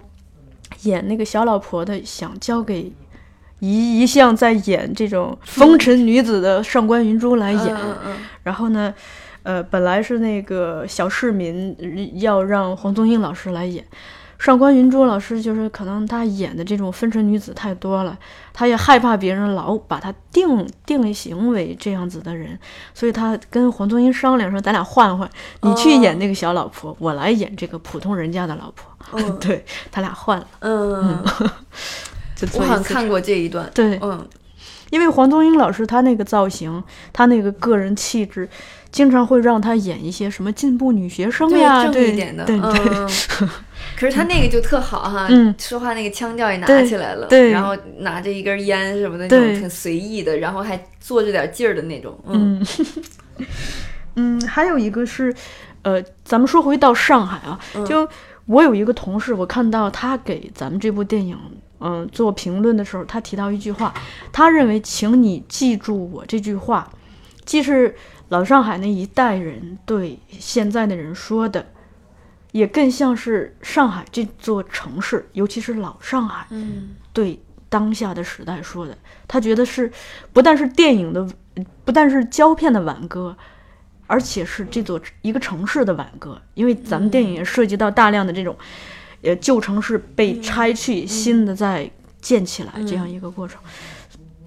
演那个小老婆的，想交给。一一向在演这种风尘女子的上官云珠来演，然后呢，呃，本来是那个小市民呃要让黄宗英老师来演，上官云珠老师就是可能她演的这种风尘女子太多了，她也害怕别人老把她定定型为这样子的人，所以她跟黄宗英商量说，咱俩换换，你去演那个小老婆，我来演这个普通人家的老婆，嗯 对他俩换了，嗯，就我好像看过这一段。对，嗯，因为黄宗英老师他那个造型，他那个个人气质，经常会让他演一些什么进步女学生呀，正对一点的，对对，嗯。可是他那个就特好哈，嗯。说话那个腔调也拿起来了，对。然后拿着一根烟什么的，那对种挺随意的，然后还做着点劲儿的那种，嗯。嗯。嗯，还有一个是，呃，咱们说回到上海啊，嗯。就我有一个同事，我看到他给咱们这部电影。嗯，做评论的时候，他提到一句话，他认为，请你记住我这句话，既是老上海那一代人对现在的人说的，也更像是上海这座城市，尤其是老上海嗯对当下的时代说的。他觉得是不但是电影的，不但是胶片的挽歌，而且是这座一个城市的挽歌，因为咱们电影也涉及到大量的这种，呃，旧城市被拆去，新的再建起来这样一个过程。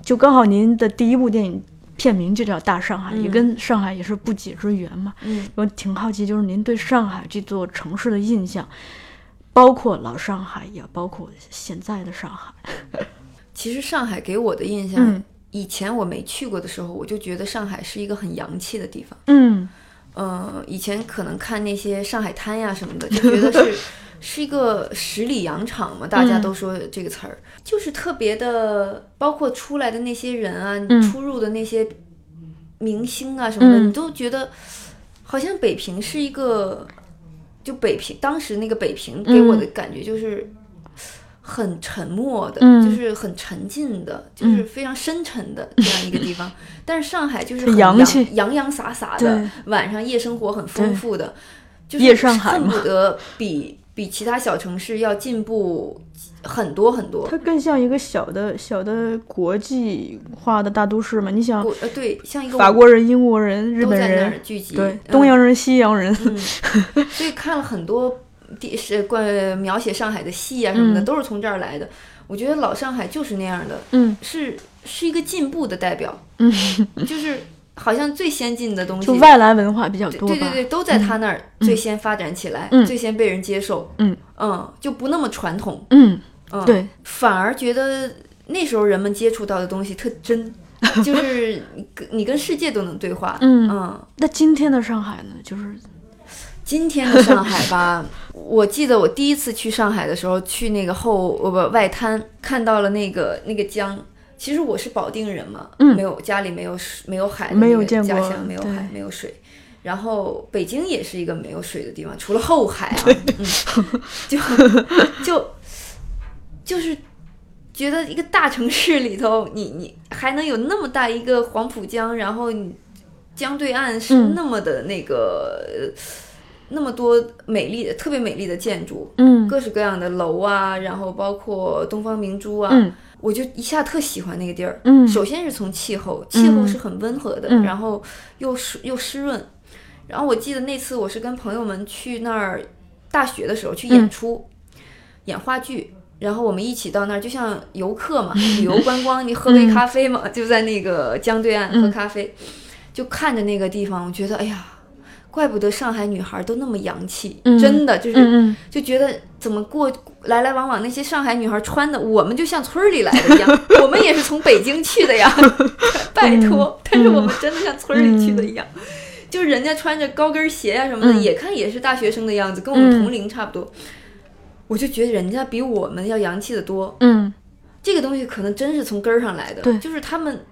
就刚好您的第一部电影片名就叫《大上海》，也跟上海也是不解之缘嘛。嗯我挺好奇，就是您对上海这座城市的印象，包括老上海，也包括现在的上海。其实上海给我的印象，嗯以前我没去过的时候，我就觉得上海是一个很洋气的地方。嗯呃，以前可能看那些上海滩呀什么的，就觉得是是一个十里洋场嘛，大家嗯。都说这个词儿，就是特别的，包括出来的那些人啊，嗯。出入的那些明星啊什么的，嗯。你都觉得好像北平是一个，就北平当时那个北平给我的感觉就是。很沉默的，嗯。就是很沉静的，就是非常深沉的这样一个地方。但是上海就是很洋气洋洋洒洒的，晚上夜生活很丰富的，就是恨不得比比其他小城市要进步很多很多。它更像一个小的小的国际化的大都市嘛。你想，呃对，像一个法国人、英国人、日本都在那儿人，聚集，对嗯东洋人、西洋人，嗯，所以看了很多地是关描写上海的戏啊什么的，嗯都是从这儿来的。我觉得老上海就是那样的，嗯是是一个进步的代表，嗯，就是好像最先进的东西，就外来文化比较多。对对对，都在他那儿最先发展起来，嗯。最先被人接受，嗯。嗯，就不那么传统，嗯，嗯，对，反而觉得那时候人们接触到的东西特真，就是你跟你跟世界都能对话，嗯。嗯。那今天的上海呢？就是今天的上海吧，我记得我第一次去上海的时候，去那个后呃不外滩，看到了那个那个江，其实我是保定人嘛，嗯。没有家里没有水没有海没有见过家乡没有海没有水。然后北京也是一个没有水的地方，除了后海啊，嗯，就 就就是觉得一个大城市里头，你你还能有那么大一个黄浦江，然后你江对岸是嗯。那么的那个、呃那么多美丽的特别美丽的建筑，嗯。各式各样的楼啊，然后包括东方明珠啊，嗯我就一下特喜欢那个地儿。嗯。首先是从气候，气候是很温和的，嗯。然后又湿又湿润。然后我记得那次我是跟朋友们去那儿，大学的时候去嗯。演出，演话剧。然后我们一起到那儿，就像游客嘛，旅游观光，你喝杯咖啡嘛，就在那个江对岸喝咖啡，就看着那个地方，我觉得哎呀，怪不得上海女孩都那么洋气，嗯。真的就是就觉得怎么过来来往往那些上海女孩穿的，我们就像村儿里来的一样，我们也是从北京去的呀，拜托，但是我们真的像村儿里去的一样。就是人家穿着高跟鞋啊什么的，嗯也看也是大学生的样子，跟我们嗯同龄差不多。我就觉得人家比我们要洋气的多。嗯，这个东西可能真是从根儿上来的，对就是他们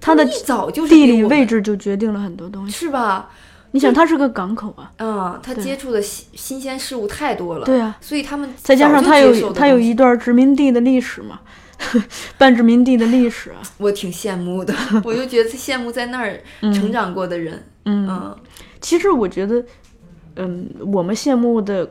他的一早就是地理位置就决定了很多东西。是吧？你想，它是个港口啊，嗯，他接触的新新鲜事物太多了，对啊，所以他们再加上它有它有一段殖民地的历史嘛，半殖民地的历史啊。我挺羡慕的，我就觉得羡慕在那儿成长过的人。嗯，嗯。其实我觉得，嗯，我们羡慕的，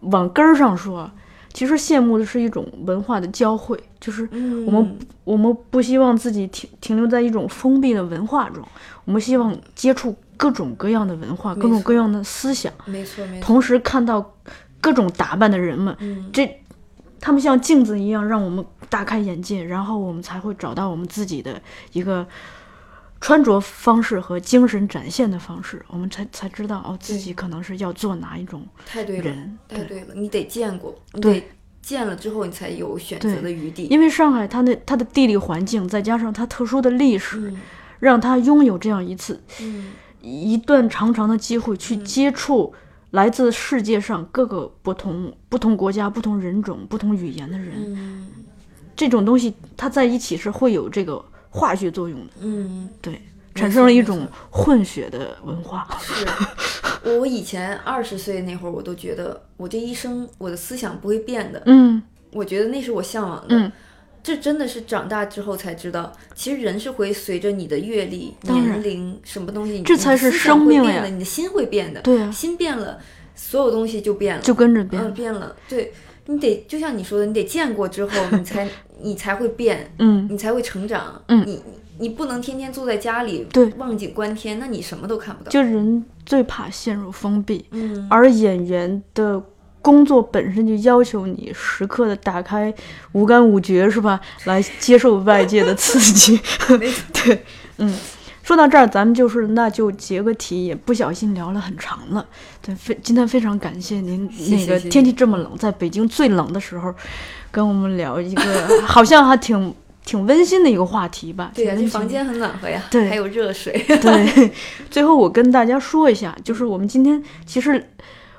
往根儿上说，其实羡慕的是一种文化的交汇，就是嗯，我们我们不希望自己停停留在一种封闭的文化中，我们希望接触各种各样的文化，各种各样的思想，没错没错，同时看到各种打扮的人们，嗯。这他们像镜子一样，让我们大开眼界，然后我们才会找到我们自己的一个穿着方式和精神展现的方式，我们才才知道哦，自己可能是要做哪一种太对了，太对了，你得见过，对得见了之后，你才有选择的余地。因为上海它的它的地理环境，再加上它特殊的历史，嗯。让它拥有这样一次嗯一段长长的机会去接触来自世界上各个不同不同国家、不同人种、不同语言的人。嗯这种东西它在一起是会有这个化学作用的，嗯，对，产生了一种混血的文化。是。我以前二十岁那会儿，我都觉得我这一生我的思想不会变的，嗯。我觉得那是我向往的。嗯，这真的是长大之后才知道，其实人是会随着你的阅历、年龄什么东西，这才是生命呀呀，你的心会变的，对啊，心变了，所有东西就变了，就跟着变。嗯变了，对你得就像你说的，你得见过之后，你才 你才会变，嗯，你才会成长，嗯。你你不能天天坐在家里对。望景观天，那你什么都看不到，就人最怕陷入封闭，嗯而演员的工作本身就要求你时刻的打开五感五觉，是吧？来接受外界的刺激。对，嗯。说到这儿，咱们就是那就结个题，也不小心聊了很长了。对，非今天非常感谢您，那个天气这么冷，在北京最冷的时候，跟我们聊一个好像还挺挺温馨的一个话题吧。对呀、挺温馨的这房间很暖和呀，对还有热水，对，最后我跟大家说一下，就是我们今天其实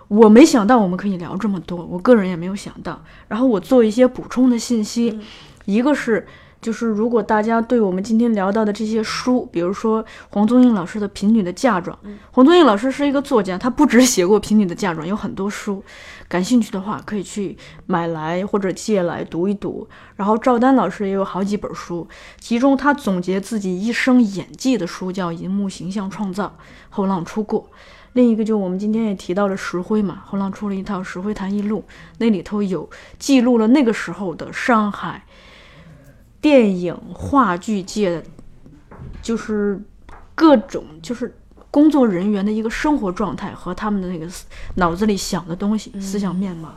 我没想到我们可以聊这么多，我个人也没有想到。然后我做一些补充的信息，嗯一个是就是如果大家对我们今天聊到的这些书，比如说黄宗英老师的《贫女的嫁妆》，黄宗英老师是一个作家，他不止写过《贫女的嫁妆》，有很多书，感兴趣的话可以去买来或者借来读一读。然后赵丹老师也有好几本书，其中他总结自己一生演技的书叫《银幕形象创造》，后浪出过。另一个就我们今天也提到了石灰嘛，后浪出了一套《石灰谈艺录》，那里头有记录了那个时候的上海电影话剧界，就是各种就是工作人员的一个生活状态和他们的那个思脑子里想的东西、思想面貌。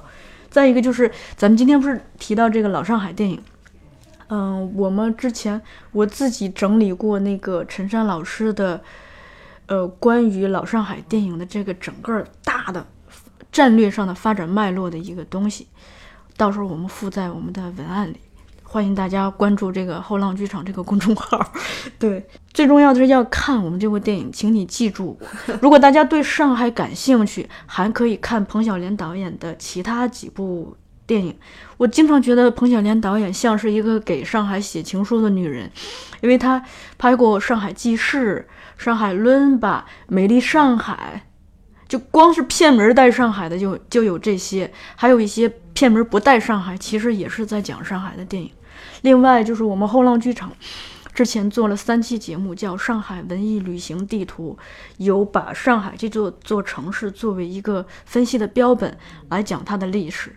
再一个就是咱们今天不是提到这个老上海电影，嗯，我们之前我自己整理过那个陈山老师的，呃，关于老上海电影的这个整个大的战略上的发展脉络的一个东西，到时候我们附在我们的文案里。欢迎大家关注这个后浪剧场这个公众号。对，最重要的是要看我们这部电影，请你记住我。如果大家对上海感兴趣，还可以看彭小莲导演的其他几部电影。我经常觉得彭小莲导演像是一个给上海写情书的女人，因为她拍过《上海记事》《上海伦巴》《美丽上海》，就光是片名带上海的就就有这些，还有一些片名不带上海，其实也是在讲上海的电影。另外就是我们后浪剧场。之前做了三期节目，叫《上海文艺旅行地图》，有把上海这座座城市作为一个分析的标本来讲它的历史，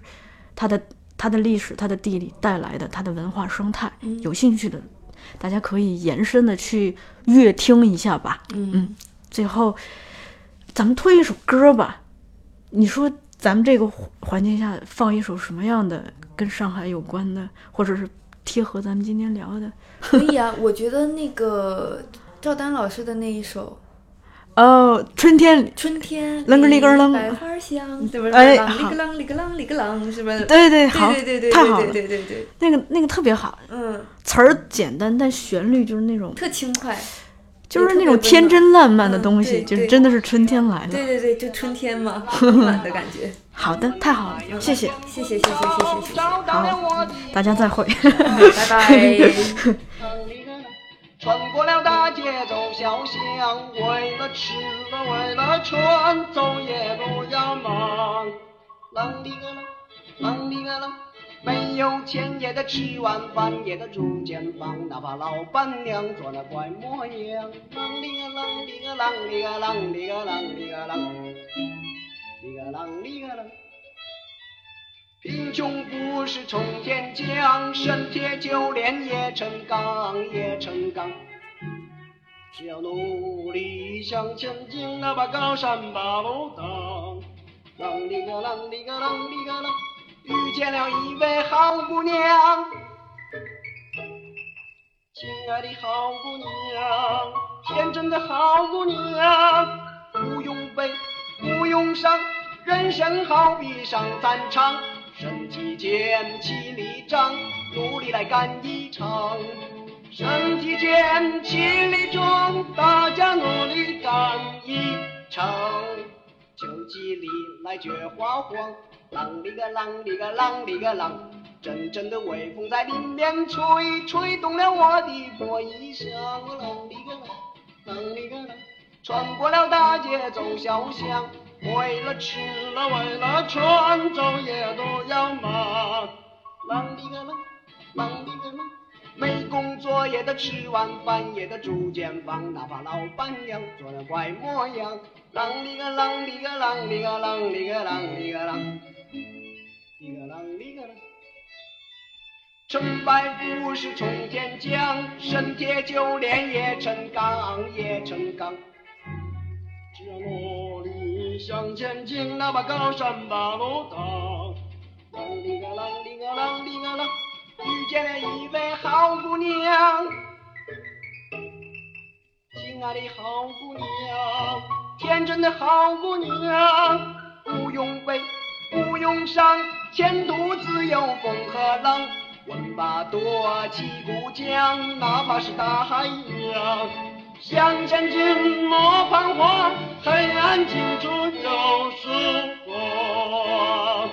它的它的历史，它的地理带来的它的文化生态。有兴趣的，大家可以延伸的去阅听一下吧。嗯，最后咱们推一首歌吧。你说咱们这个环境下放一首什么样的跟上海有关的，或者是？贴合咱们今天聊的，可以啊。我觉得那个赵丹老师的那一首，哦，春天，春天，啷个哩个啷，百花香，对不对？哎，好，里个啷里个啷里个啷，是不是？对对，好，对对对，太好了，对对对，那个那个特别好，嗯，词儿简单，但旋律就是那种特轻快。就是那种天真烂漫的东西，就真的是春天来了。对对对，就春天嘛，满的感觉。好的，太好了，谢谢，谢谢，谢谢，谢谢，谢谢。好，大家再会，拜拜。穿过了大街走小巷，为了吃的，为了穿，走夜路要忙。啷里个啷，啷里个啷。没有钱也得吃碗饭，也得住间房，哪怕老板娘做那怪模样。啷里个啷里个啷里个啷里个啷里个啷，里个啷里个啷。贫穷不是冲天降，生铁就炼也成钢，也成钢。只要努力向前进，哪怕高山把路挡。啷里个啷里个啷里个啷。遇见了一位好姑娘，亲爱的好姑娘，天真的好姑娘，不用悲，不用伤，人生好比上战场，身体健，气力壮，努力来干一场。身体健，气力壮，大家努力干一场，秋季里来绝花黄。啷里个啷里个啷里个啷，阵阵的微风在林面吹，吹动了我的破衣裳。啷里个啷，啷里个啷，穿过了大街走小巷，为了吃了为了穿，走也都要忙。啷里个啷，啷里个啷，没工作也得吃碗饭，也得住间房，哪怕老板娘做的怪模样。啷里个啷里个啷里个啷里个啷里个啷。里个啷里个啷，成败不是从天降，身铁就炼也成钢，也成钢。只要努力向前进，哪怕高山把路挡。啷里个啷里个啷里个啷，遇见了一位好姑娘，亲爱的好姑娘，天真的好姑娘，不用悲，不用伤。前途自有风和浪，稳把舵起鼓桨，哪怕是大海一样，向前进莫彷徨黑暗尽处有曙光。